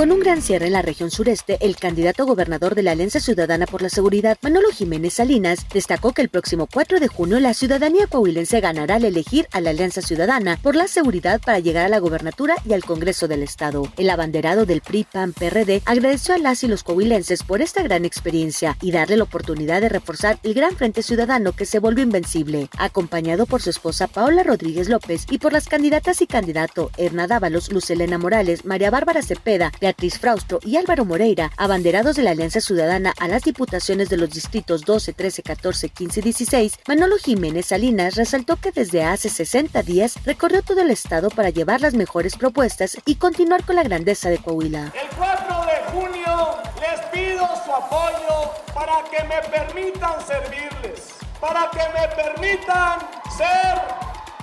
Con un gran cierre en la región sureste, el candidato gobernador de la Alianza Ciudadana por la Seguridad, Manolo Jiménez Salinas, destacó que el próximo 4 de junio la ciudadanía coahuilense ganará al elegir a la Alianza Ciudadana por la seguridad para llegar a la gobernatura y al Congreso del Estado. El abanderado del PRI-PAN-PRD agradeció a las y los coahuilenses por esta gran experiencia y darle la oportunidad de reforzar el gran frente ciudadano que se volvió invencible, acompañado por su esposa Paola Rodríguez López y por las candidatas y candidato Erna Dávalos, Lucelena Morales, María Bárbara Cepeda, Fraustro y Álvaro Moreira, abanderados de la Alianza Ciudadana a las diputaciones de los distritos 12, 13, 14, 15 y 16, Manolo Jiménez Salinas resaltó que desde hace 60 días recorrió todo el estado para llevar las mejores propuestas y continuar con la grandeza de Coahuila. El 4 de junio les pido su apoyo para que me permitan servirles, para que me permitan ser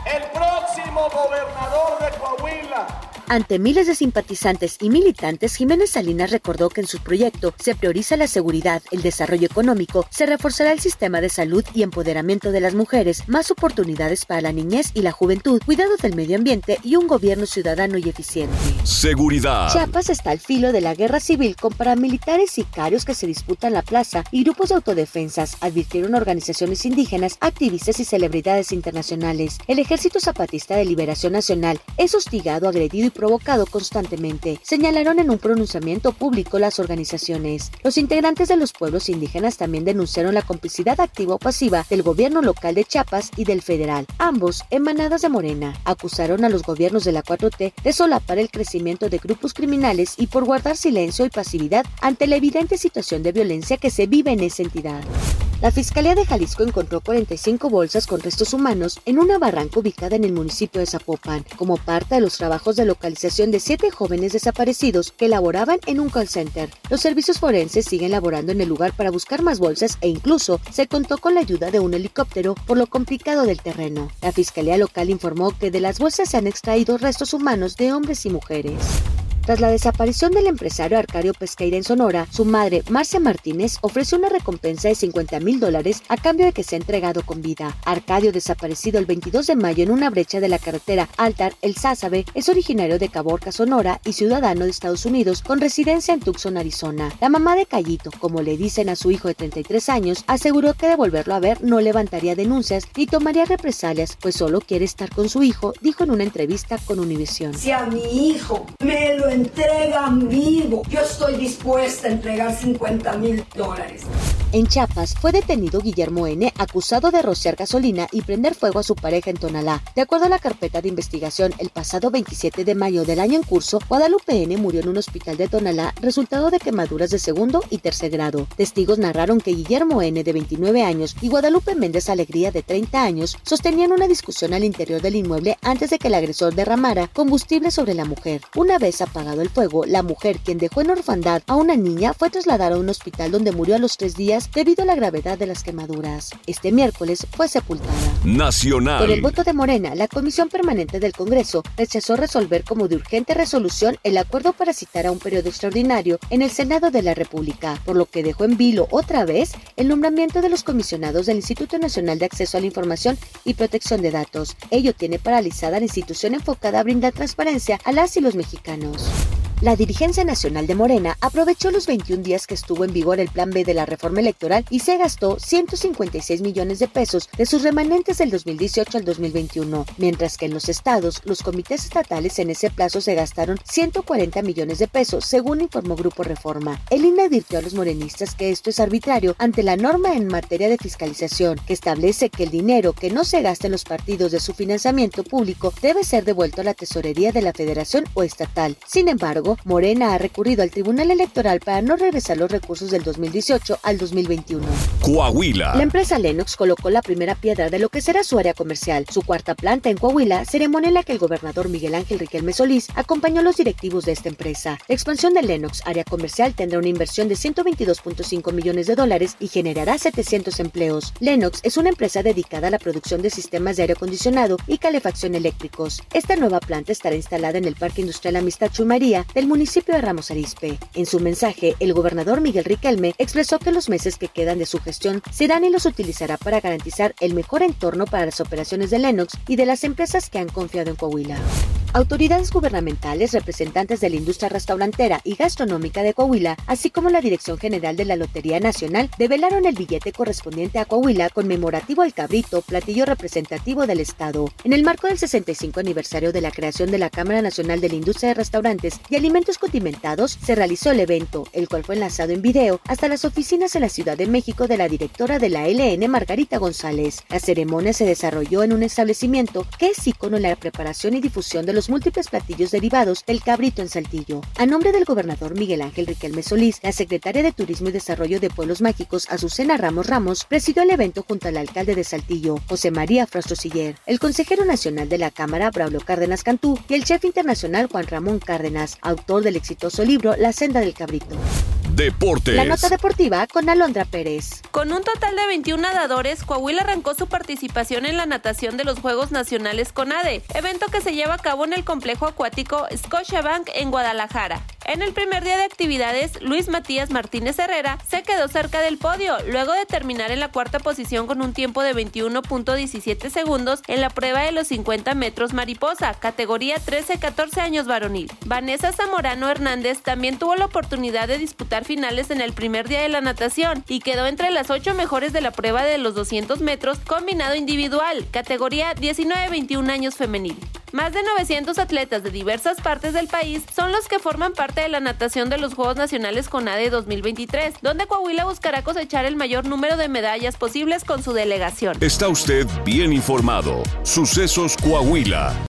el próximo gobernador de Coahuila ante miles de simpatizantes y militantes, Jiménez Salinas recordó que en su proyecto se prioriza la seguridad, el desarrollo económico, se reforzará el sistema de salud y empoderamiento de las mujeres, más oportunidades para la niñez y la juventud, cuidado del medio ambiente y un gobierno ciudadano y eficiente. Seguridad. Chiapas está al filo de la guerra civil con paramilitares sicarios que se disputan la plaza y grupos de autodefensas, advirtieron organizaciones indígenas, activistas y celebridades internacionales. El Ejército Zapatista de Liberación Nacional es hostigado, agredido y provocado constantemente, señalaron en un pronunciamiento público las organizaciones. Los integrantes de los pueblos indígenas también denunciaron la complicidad activa o pasiva del gobierno local de Chiapas y del federal, ambos emanadas de Morena. Acusaron a los gobiernos de la 4T de solapar el crecimiento de grupos criminales y por guardar silencio y pasividad ante la evidente situación de violencia que se vive en esa entidad. La Fiscalía de Jalisco encontró 45 bolsas con restos humanos en una barranca ubicada en el municipio de Zapopan, como parte de los trabajos de localización de siete jóvenes desaparecidos que laboraban en un call center. Los servicios forenses siguen laborando en el lugar para buscar más bolsas e incluso se contó con la ayuda de un helicóptero por lo complicado del terreno. La Fiscalía local informó que de las bolsas se han extraído restos humanos de hombres y mujeres. Tras la desaparición del empresario Arcadio Pesqueira en Sonora, su madre, Marcia Martínez, ofreció una recompensa de 50 mil dólares a cambio de que sea entregado con vida. Arcadio, desaparecido el 22 de mayo en una brecha de la carretera Altar, El Sázabe, es originario de Caborca, Sonora y ciudadano de Estados Unidos con residencia en Tucson, Arizona. La mamá de Cayito, como le dicen a su hijo de 33 años, aseguró que devolverlo a ver no levantaría denuncias ni tomaría represalias, pues solo quiere estar con su hijo, dijo en una entrevista con Univision. Si a mi hijo me lo entregan vivo. Yo estoy dispuesta a entregar 50 mil dólares. En Chiapas fue detenido Guillermo N., acusado de rociar gasolina y prender fuego a su pareja en Tonalá. De acuerdo a la carpeta de investigación, el pasado 27 de mayo del año en curso, Guadalupe N. murió en un hospital de Tonalá, resultado de quemaduras de segundo y tercer grado. Testigos narraron que Guillermo N., de 29 años, y Guadalupe Méndez Alegría, de 30 años, sostenían una discusión al interior del inmueble antes de que el agresor derramara combustible sobre la mujer. Una vez apagado el fuego, la mujer, quien dejó en orfandad a una niña, fue trasladada a un hospital donde murió a los tres días debido a la gravedad de las quemaduras. Este miércoles fue sepultada. Nacional. Por el voto de Morena, la Comisión Permanente del Congreso rechazó resolver como de urgente resolución el acuerdo para citar a un periodo extraordinario en el Senado de la República, por lo que dejó en vilo otra vez el nombramiento de los comisionados del Instituto Nacional de Acceso a la Información y Protección de Datos. Ello tiene paralizada la institución enfocada a brindar transparencia a las y los mexicanos. La dirigencia nacional de Morena aprovechó los 21 días que estuvo en vigor el Plan B de la reforma electoral y se gastó 156 millones de pesos de sus remanentes del 2018 al 2021, mientras que en los estados, los comités estatales en ese plazo se gastaron 140 millones de pesos, según informó Grupo Reforma. El INE advirtió a los morenistas que esto es arbitrario ante la norma en materia de fiscalización, que establece que el dinero que no se gasta en los partidos de su financiamiento público debe ser devuelto a la tesorería de la federación o estatal. Sin embargo, Morena ha recurrido al Tribunal Electoral para no regresar los recursos del 2018 al 2021. Coahuila. La empresa Lennox colocó la primera piedra de lo que será su área comercial. Su cuarta planta en Coahuila, ceremonia en la que el gobernador Miguel Ángel Riquelme Solís acompañó a los directivos de esta empresa. La expansión de Lennox, área comercial, tendrá una inversión de 122.5 millones de dólares y generará 700 empleos. Lennox es una empresa dedicada a la producción de sistemas de aire acondicionado y calefacción eléctricos. Esta nueva planta estará instalada en el Parque Industrial Amistad Chumaría del municipio de Ramos Arizpe. En su mensaje, el gobernador Miguel Riquelme expresó que los meses que quedan de su gestión serán y los utilizará para garantizar el mejor entorno para las operaciones de Lennox y de las empresas que han confiado en Coahuila. Autoridades gubernamentales, representantes de la industria restaurantera y gastronómica de Coahuila, así como la Dirección General de la Lotería Nacional, develaron el billete correspondiente a Coahuila conmemorativo al cabrito, platillo representativo del Estado. En el marco del 65 aniversario de la creación de la Cámara Nacional de la Industria de Restaurantes y Alimentos Condimentados, se realizó el evento, el cual fue enlazado en video hasta las oficinas en la Ciudad de México de la directora de la LN, Margarita González. La ceremonia se desarrolló en un establecimiento que es ícono en la preparación y difusión de los múltiples platillos derivados del cabrito en Saltillo. A nombre del gobernador Miguel Ángel Riquelme Solís, la secretaria de Turismo y Desarrollo de Pueblos Mágicos, Azucena Ramos Ramos, presidió el evento junto al alcalde de Saltillo, José María Siller, el consejero nacional de la Cámara, Braulio Cárdenas Cantú, y el chef internacional Juan Ramón Cárdenas, autor del exitoso libro La senda del cabrito. Deportes. La nota deportiva con Alondra Pérez. Con un total de 21 nadadores, Coahuila arrancó su participación en la natación de los Juegos Nacionales CONADE, evento que se lleva a cabo en el complejo acuático Scotiabank en Guadalajara. En el primer día de actividades, Luis Matías Martínez Herrera se quedó cerca del podio, luego de terminar en la cuarta posición con un tiempo de 21.17 segundos en la prueba de los 50 metros mariposa, categoría 13-14 años varonil. Vanessa Zamorano Hernández también tuvo la oportunidad de disputar finales en el primer día de la natación y quedó entre las ocho mejores de la prueba de los 200 metros combinado individual, categoría 19-21 años femenil. Más de 900 atletas de diversas partes del país son los que forman parte de la natación de los Juegos Nacionales CONADE 2023, donde Coahuila buscará cosechar el mayor número de medallas posibles con su delegación. Está usted bien informado. Sucesos Coahuila.